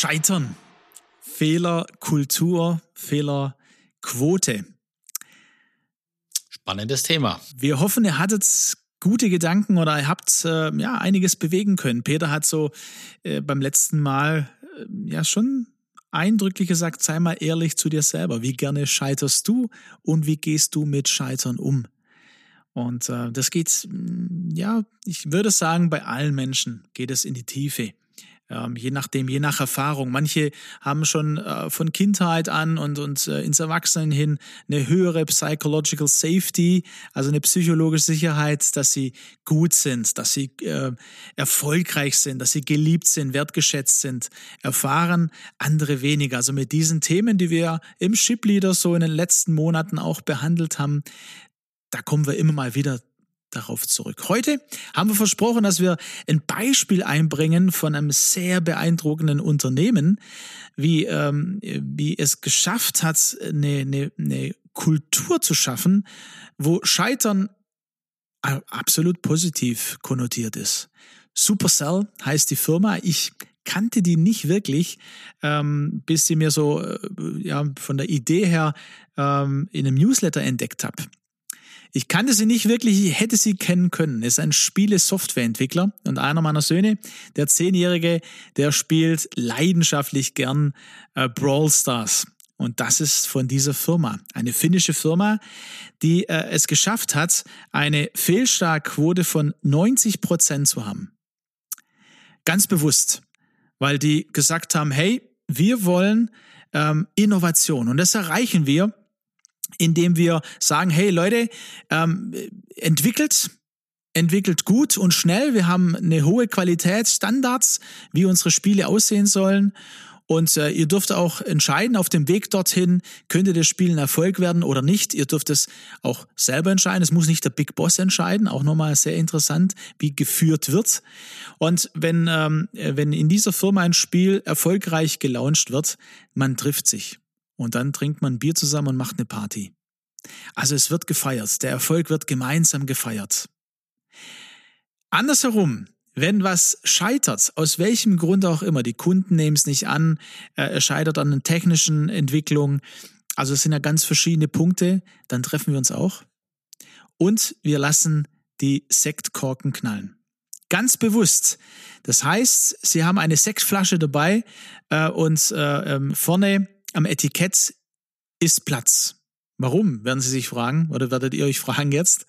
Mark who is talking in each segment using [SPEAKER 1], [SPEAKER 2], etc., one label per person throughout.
[SPEAKER 1] Scheitern. Fehlerkultur, Fehlerquote.
[SPEAKER 2] Spannendes Thema.
[SPEAKER 1] Wir hoffen, ihr hattet gute Gedanken oder ihr habt äh, ja einiges bewegen können. Peter hat so äh, beim letzten Mal äh, ja schon eindrücklich gesagt, sei mal ehrlich zu dir selber. Wie gerne scheiterst du und wie gehst du mit Scheitern um? Und äh, das geht, ja, ich würde sagen, bei allen Menschen geht es in die Tiefe ähm, je nachdem, je nach Erfahrung. Manche haben schon äh, von Kindheit an und, und äh, ins Erwachsenen hin eine höhere Psychological Safety, also eine psychologische Sicherheit, dass sie gut sind, dass sie äh, erfolgreich sind, dass sie geliebt sind, wertgeschätzt sind, erfahren, andere weniger. Also mit diesen Themen, die wir im Ship Leader so in den letzten Monaten auch behandelt haben, da kommen wir immer mal wieder darauf zurück. Heute haben wir versprochen, dass wir ein Beispiel einbringen von einem sehr beeindruckenden Unternehmen, wie, ähm, wie es geschafft hat, eine, eine, eine Kultur zu schaffen, wo Scheitern absolut positiv konnotiert ist. Supercell heißt die Firma. Ich kannte die nicht wirklich, ähm, bis sie mir so äh, ja, von der Idee her ähm, in einem Newsletter entdeckt habe. Ich kannte sie nicht wirklich, hätte sie kennen können. ist ein Spiele-Softwareentwickler und einer meiner Söhne, der Zehnjährige, der spielt leidenschaftlich gern äh, Brawl Stars. Und das ist von dieser Firma. Eine finnische Firma, die äh, es geschafft hat, eine Fehlstartquote von 90 Prozent zu haben. Ganz bewusst, weil die gesagt haben, hey, wir wollen ähm, Innovation. Und das erreichen wir, indem wir sagen, hey Leute, ähm, entwickelt, entwickelt gut und schnell. Wir haben eine hohe Qualität, Standards, wie unsere Spiele aussehen sollen. Und äh, ihr dürft auch entscheiden auf dem Weg dorthin, könnte das Spiel ein Erfolg werden oder nicht. Ihr dürft es auch selber entscheiden. Es muss nicht der Big Boss entscheiden. Auch nochmal sehr interessant, wie geführt wird. Und wenn, ähm, wenn in dieser Firma ein Spiel erfolgreich gelauncht wird, man trifft sich und dann trinkt man Bier zusammen und macht eine Party. Also es wird gefeiert, der Erfolg wird gemeinsam gefeiert. Andersherum, wenn was scheitert, aus welchem Grund auch immer, die Kunden nehmen es nicht an, äh, es scheitert an den technischen Entwicklungen, also es sind ja ganz verschiedene Punkte, dann treffen wir uns auch und wir lassen die Sektkorken knallen. Ganz bewusst. Das heißt, Sie haben eine Sektflasche dabei äh, und äh, ähm, vorne am Etikett ist Platz. Warum, werden Sie sich fragen oder werdet ihr euch fragen jetzt?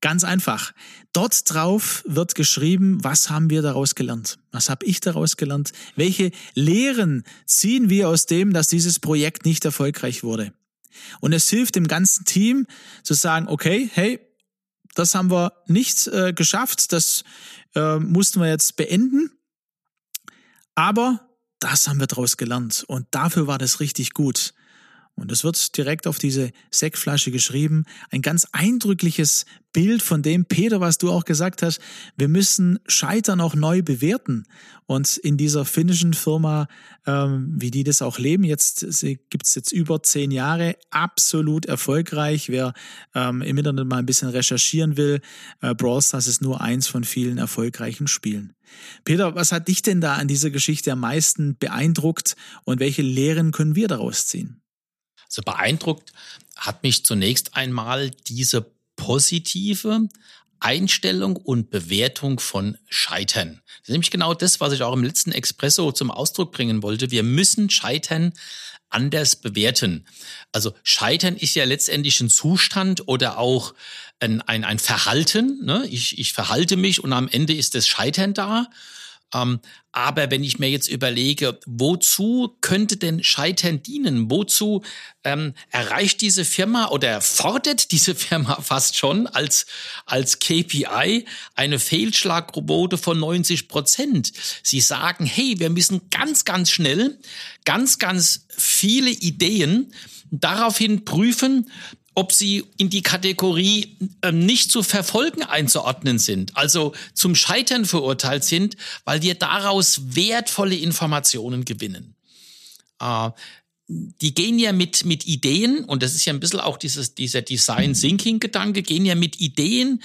[SPEAKER 1] Ganz einfach. Dort drauf wird geschrieben, was haben wir daraus gelernt? Was habe ich daraus gelernt? Welche Lehren ziehen wir aus dem, dass dieses Projekt nicht erfolgreich wurde? Und es hilft dem ganzen Team zu sagen, okay, hey, das haben wir nicht äh, geschafft, das äh, mussten wir jetzt beenden. Aber das haben wir daraus gelernt und dafür war das richtig gut. Und es wird direkt auf diese Sektflasche geschrieben. Ein ganz eindrückliches Bild von dem, Peter, was du auch gesagt hast. Wir müssen Scheitern auch neu bewerten. Und in dieser finnischen Firma, ähm, wie die das auch leben, jetzt gibt's jetzt über zehn Jahre, absolut erfolgreich. Wer ähm, im Internet mal ein bisschen recherchieren will, äh, Brawl Stars ist nur eins von vielen erfolgreichen Spielen. Peter, was hat dich denn da an dieser Geschichte am meisten beeindruckt und welche Lehren können wir daraus ziehen?
[SPEAKER 2] So beeindruckt hat mich zunächst einmal diese positive Einstellung und Bewertung von Scheitern. Das ist nämlich genau das, was ich auch im letzten Expresso zum Ausdruck bringen wollte. Wir müssen Scheitern anders bewerten. Also Scheitern ist ja letztendlich ein Zustand oder auch ein, ein, ein Verhalten. Ne? Ich, ich verhalte mich und am Ende ist das Scheitern da. Ähm, aber wenn ich mir jetzt überlege, wozu könnte denn Scheitern dienen? Wozu ähm, erreicht diese Firma oder fordert diese Firma fast schon als, als KPI eine Fehlschlagquote von 90 Prozent? Sie sagen, hey, wir müssen ganz, ganz schnell ganz, ganz viele Ideen daraufhin prüfen, ob sie in die Kategorie äh, nicht zu verfolgen einzuordnen sind, also zum Scheitern verurteilt sind, weil wir daraus wertvolle Informationen gewinnen. Äh, die gehen ja mit, mit Ideen, und das ist ja ein bisschen auch dieses, dieser Design Thinking Gedanke, gehen ja mit Ideen,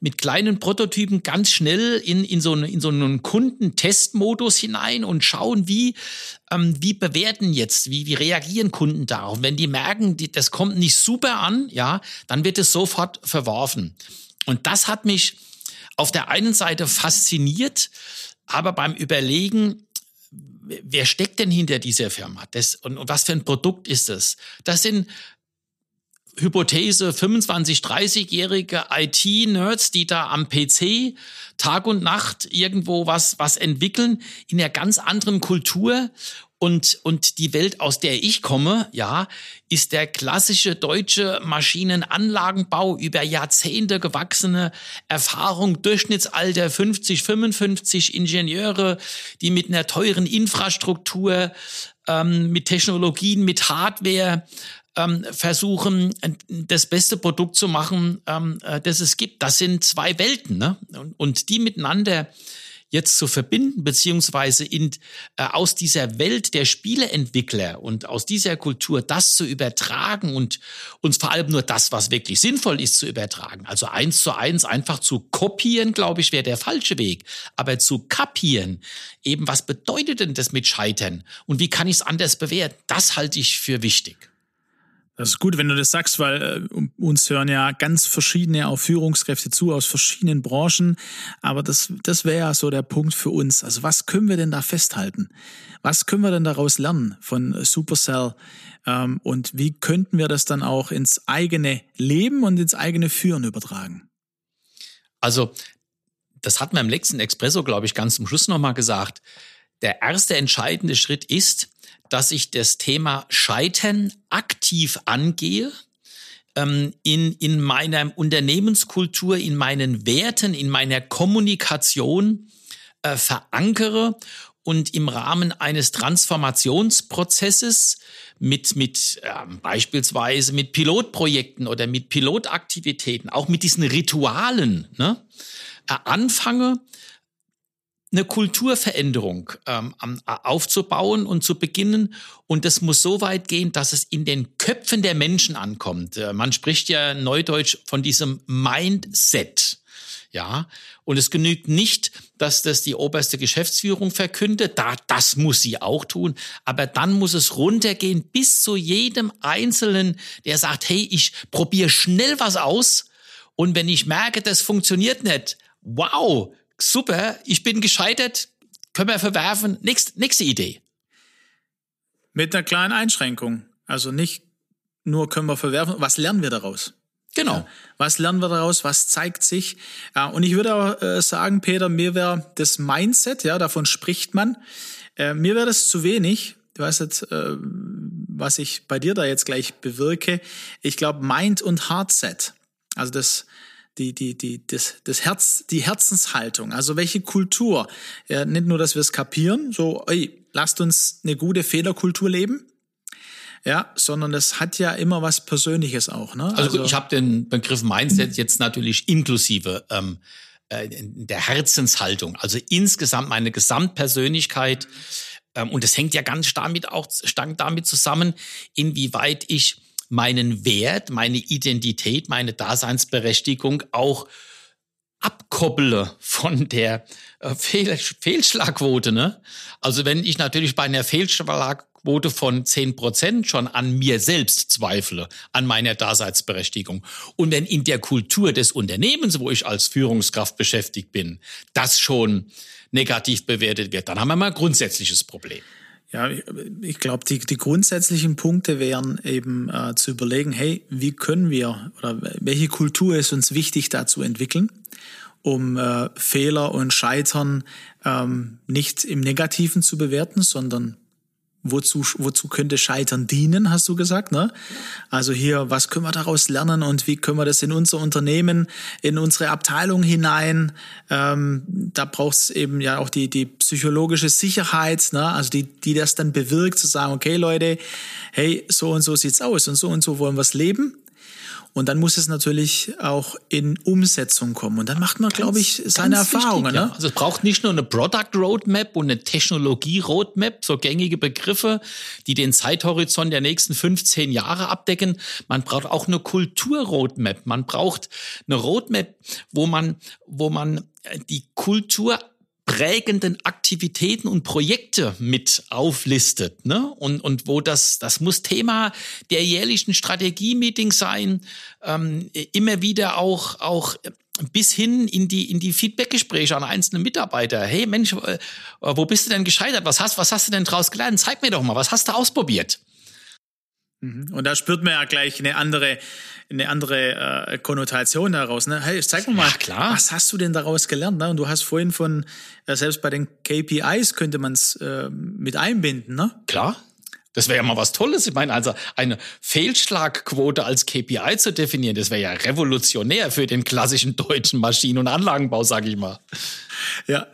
[SPEAKER 2] mit kleinen Prototypen ganz schnell in, in so, in so einen Kundentestmodus hinein und schauen, wie, ähm, wie bewerten jetzt, wie, wie reagieren Kunden darauf. Wenn die merken, die, das kommt nicht super an, ja, dann wird es sofort verworfen. Und das hat mich auf der einen Seite fasziniert, aber beim Überlegen, wer steckt denn hinter dieser Firma? Das, und, und was für ein Produkt ist das? Das sind Hypothese 25, 30-jährige IT-Nerds, die da am PC Tag und Nacht irgendwo was, was entwickeln in einer ganz anderen Kultur und, und die Welt, aus der ich komme, ja, ist der klassische deutsche Maschinenanlagenbau über Jahrzehnte gewachsene Erfahrung, Durchschnittsalter 50, 55 Ingenieure, die mit einer teuren Infrastruktur, ähm, mit Technologien, mit Hardware ähm, versuchen, das beste Produkt zu machen, ähm, äh, das es gibt. Das sind zwei Welten, ne? Und, und die miteinander jetzt zu verbinden, beziehungsweise in, äh, aus dieser Welt der Spieleentwickler und aus dieser Kultur das zu übertragen und uns vor allem nur das, was wirklich sinnvoll ist, zu übertragen. Also eins zu eins einfach zu kopieren, glaube ich, wäre der falsche Weg. Aber zu kapieren, eben was bedeutet denn das mit Scheitern und wie kann ich es anders bewerten, das halte ich für wichtig.
[SPEAKER 1] Das ist gut, wenn du das sagst, weil äh, uns hören ja ganz verschiedene auch Führungskräfte zu aus verschiedenen Branchen. Aber das, das wäre ja so der Punkt für uns. Also was können wir denn da festhalten? Was können wir denn daraus lernen von Supercell? Ähm, und wie könnten wir das dann auch ins eigene Leben und ins eigene Führen übertragen?
[SPEAKER 2] Also, das hat man im letzten Expresso, glaube ich, ganz zum Schluss nochmal gesagt. Der erste entscheidende Schritt ist, dass ich das Thema Scheitern aktiv angehe, ähm, in, in meiner Unternehmenskultur, in meinen Werten, in meiner Kommunikation äh, verankere und im Rahmen eines Transformationsprozesses mit, mit äh, beispielsweise mit Pilotprojekten oder mit Pilotaktivitäten, auch mit diesen Ritualen, ne, äh, anfange, eine Kulturveränderung ähm, aufzubauen und zu beginnen. Und das muss so weit gehen, dass es in den Köpfen der Menschen ankommt. Äh, man spricht ja neudeutsch von diesem Mindset. Ja, und es genügt nicht, dass das die oberste Geschäftsführung verkündet. Da, das muss sie auch tun. Aber dann muss es runtergehen bis zu jedem Einzelnen, der sagt, hey, ich probiere schnell was aus. Und wenn ich merke, das funktioniert nicht, wow, super, ich bin gescheitert, können wir verwerfen, nächste, nächste Idee.
[SPEAKER 1] Mit einer kleinen Einschränkung. Also nicht nur können wir verwerfen, was lernen wir daraus?
[SPEAKER 2] Genau.
[SPEAKER 1] Was lernen wir daraus? Was zeigt sich? Und ich würde auch äh, sagen, Peter, mir wäre das Mindset, ja, davon spricht man. Äh, mir wäre das zu wenig. Du weißt jetzt, äh, was ich bei dir da jetzt gleich bewirke. Ich glaube, Mind und Heartset. Also das die, die, die, das, das Herz, die Herzenshaltung, also welche Kultur. Ja, nicht nur, dass wir es kapieren, so, ey, lasst uns eine gute Fehlerkultur leben, ja, sondern das hat ja immer was Persönliches auch. Ne?
[SPEAKER 2] Also, also ich habe den Begriff Mindset jetzt natürlich inklusive ähm, äh, der Herzenshaltung, also insgesamt meine Gesamtpersönlichkeit. Ähm, und es hängt ja ganz damit auch stark damit zusammen, inwieweit ich meinen Wert, meine Identität, meine Daseinsberechtigung auch abkopple von der äh, Fehl Fehlschlagquote. Ne? Also wenn ich natürlich bei einer Fehlschlagquote von zehn Prozent schon an mir selbst zweifle, an meiner Daseinsberechtigung. Und wenn in der Kultur des Unternehmens, wo ich als Führungskraft beschäftigt bin, das schon negativ bewertet wird, dann haben wir mal ein grundsätzliches Problem.
[SPEAKER 1] Ja, ich glaube, die, die grundsätzlichen Punkte wären eben äh, zu überlegen, hey, wie können wir oder welche Kultur ist uns wichtig da zu entwickeln? um äh, Fehler und Scheitern ähm, nicht im Negativen zu bewerten, sondern wozu, wozu könnte Scheitern dienen, hast du gesagt, ne? Also hier, was können wir daraus lernen und wie können wir das in unser Unternehmen, in unsere Abteilung hinein? Ähm, da braucht es eben ja auch die, die psychologische Sicherheit, ne? Also die, die das dann bewirkt, zu sagen, okay, Leute, hey, so und so sieht's aus und so und so wollen wir es leben. Und dann muss es natürlich auch in Umsetzung kommen. Und dann macht man, glaube ich, seine Erfahrungen.
[SPEAKER 2] Wichtig,
[SPEAKER 1] ne?
[SPEAKER 2] ja. Also es braucht nicht nur eine Product Roadmap und eine Technologie Roadmap, so gängige Begriffe, die den Zeithorizont der nächsten 15 Jahre abdecken. Man braucht auch eine Kultur Roadmap. Man braucht eine Roadmap, wo man, wo man die Kultur prägenden Aktivitäten und Projekte mit auflistet. Ne? Und, und wo das, das muss Thema der jährlichen Strategie-Meetings sein, ähm, immer wieder auch, auch bis hin in die, in die Feedbackgespräche an einzelne Mitarbeiter. Hey Mensch, äh, wo bist du denn gescheitert? Was hast, was hast du denn draus gelernt? Zeig mir doch mal, was hast du ausprobiert?
[SPEAKER 1] Mhm. Und da spürt man ja gleich eine andere, eine andere äh, Konnotation daraus. Ne? Hey, zeig mir mal,
[SPEAKER 2] ja, klar.
[SPEAKER 1] was hast du denn daraus gelernt? Ne? Und du hast vorhin von, äh, selbst bei den KPIs könnte man es äh, mit einbinden. Ne?
[SPEAKER 2] Klar. Das wäre ja mal was Tolles. Ich meine, also eine Fehlschlagquote als KPI zu definieren, das wäre ja revolutionär für den klassischen deutschen Maschinen- und Anlagenbau, sage ich mal.
[SPEAKER 1] Ja,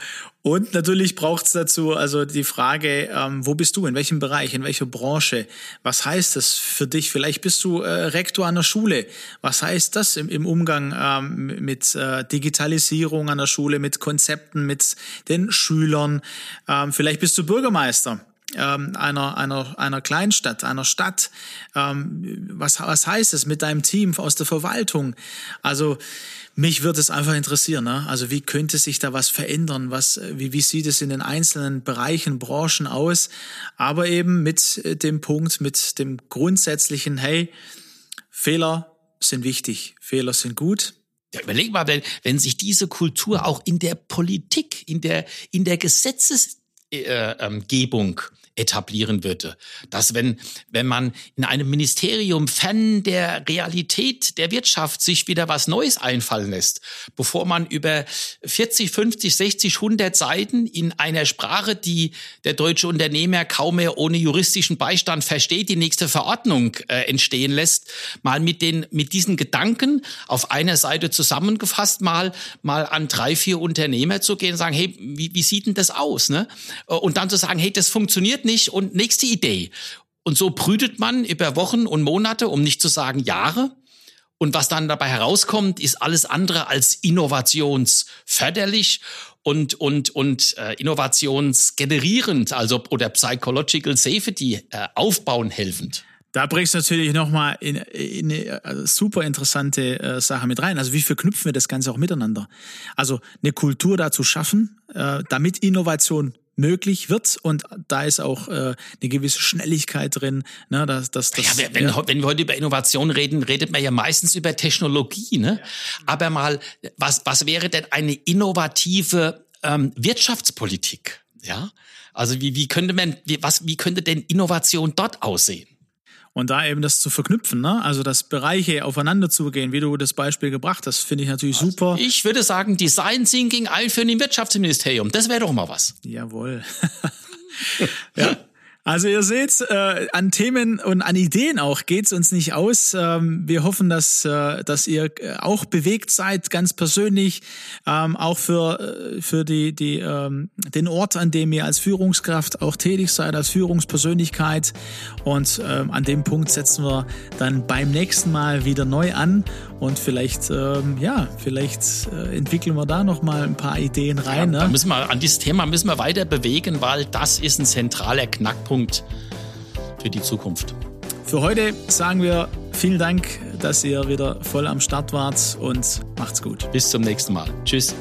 [SPEAKER 1] und natürlich braucht es dazu also die Frage, ähm, wo bist du, in welchem Bereich, in welcher Branche? Was heißt das für dich? Vielleicht bist du äh, Rektor an der Schule. Was heißt das im, im Umgang ähm, mit äh, Digitalisierung an der Schule, mit Konzepten, mit den Schülern? Ähm, vielleicht bist du Bürgermeister ähm, einer, einer, einer Kleinstadt, einer Stadt. Ähm, was, was heißt es mit deinem Team aus der Verwaltung? Also mich würde es einfach interessieren. Ne? Also wie könnte sich da was verändern? Was, wie, wie sieht es in den einzelnen Bereichen, Branchen aus? Aber eben mit äh, dem Punkt, mit dem grundsätzlichen, hey, Fehler sind wichtig, Fehler sind gut.
[SPEAKER 2] Ja, überleg mal, wenn, wenn sich diese Kultur auch in der Politik, in der, in der Gesetzesgebung äh, ähm, etablieren würde. Dass wenn, wenn man in einem Ministerium fern der Realität der Wirtschaft sich wieder was Neues einfallen lässt, bevor man über 40, 50, 60, 100 Seiten in einer Sprache, die der deutsche Unternehmer kaum mehr ohne juristischen Beistand versteht, die nächste Verordnung äh, entstehen lässt, mal mit den, mit diesen Gedanken auf einer Seite zusammengefasst mal, mal an drei, vier Unternehmer zu gehen und sagen, hey, wie, wie sieht denn das aus? Ne? Und dann zu sagen, hey, das funktioniert nicht und nächste Idee. Und so brütet man über Wochen und Monate, um nicht zu sagen Jahre. Und was dann dabei herauskommt, ist alles andere als innovationsförderlich und und und äh, innovationsgenerierend, also oder psychological safety äh, aufbauen helfend.
[SPEAKER 1] Da bringst du natürlich nochmal in, in eine äh, super interessante äh, Sache mit rein. Also wie verknüpfen wir das Ganze auch miteinander? Also eine Kultur dazu schaffen, äh, damit Innovation möglich wird und da ist auch äh, eine gewisse Schnelligkeit drin. Ne, dass, dass,
[SPEAKER 2] das, ja, wenn, ja. wenn wir heute über Innovation reden, redet man ja meistens über Technologie. Ne? Aber mal, was, was wäre denn eine innovative ähm, Wirtschaftspolitik? Ja, also wie, wie könnte man, wie, was, wie könnte denn Innovation dort aussehen?
[SPEAKER 1] Und da eben das zu verknüpfen, ne? also dass Bereiche aufeinander zugehen, wie du das Beispiel gebracht hast, finde ich natürlich also super.
[SPEAKER 2] Ich würde sagen, Design Thinking einführen im Wirtschaftsministerium. Das wäre doch mal was.
[SPEAKER 1] Jawohl. ja. Also ihr seht, äh, an Themen und an Ideen auch geht's uns nicht aus. Ähm, wir hoffen, dass, äh, dass ihr äh, auch bewegt seid, ganz persönlich, ähm, auch für, äh, für die, die, ähm, den Ort, an dem ihr als Führungskraft auch tätig seid, als Führungspersönlichkeit. Und ähm, an dem Punkt setzen wir dann beim nächsten Mal wieder neu an. Und vielleicht, ähm, ja, vielleicht äh, entwickeln wir da nochmal ein paar Ideen rein.
[SPEAKER 2] Ja, ne? da müssen wir, an dieses Thema müssen wir weiter bewegen, weil das ist ein zentraler Knackpunkt Punkt für die Zukunft.
[SPEAKER 1] Für heute sagen wir vielen Dank, dass ihr wieder voll am Start wart und macht's gut.
[SPEAKER 2] Bis zum nächsten Mal. Tschüss.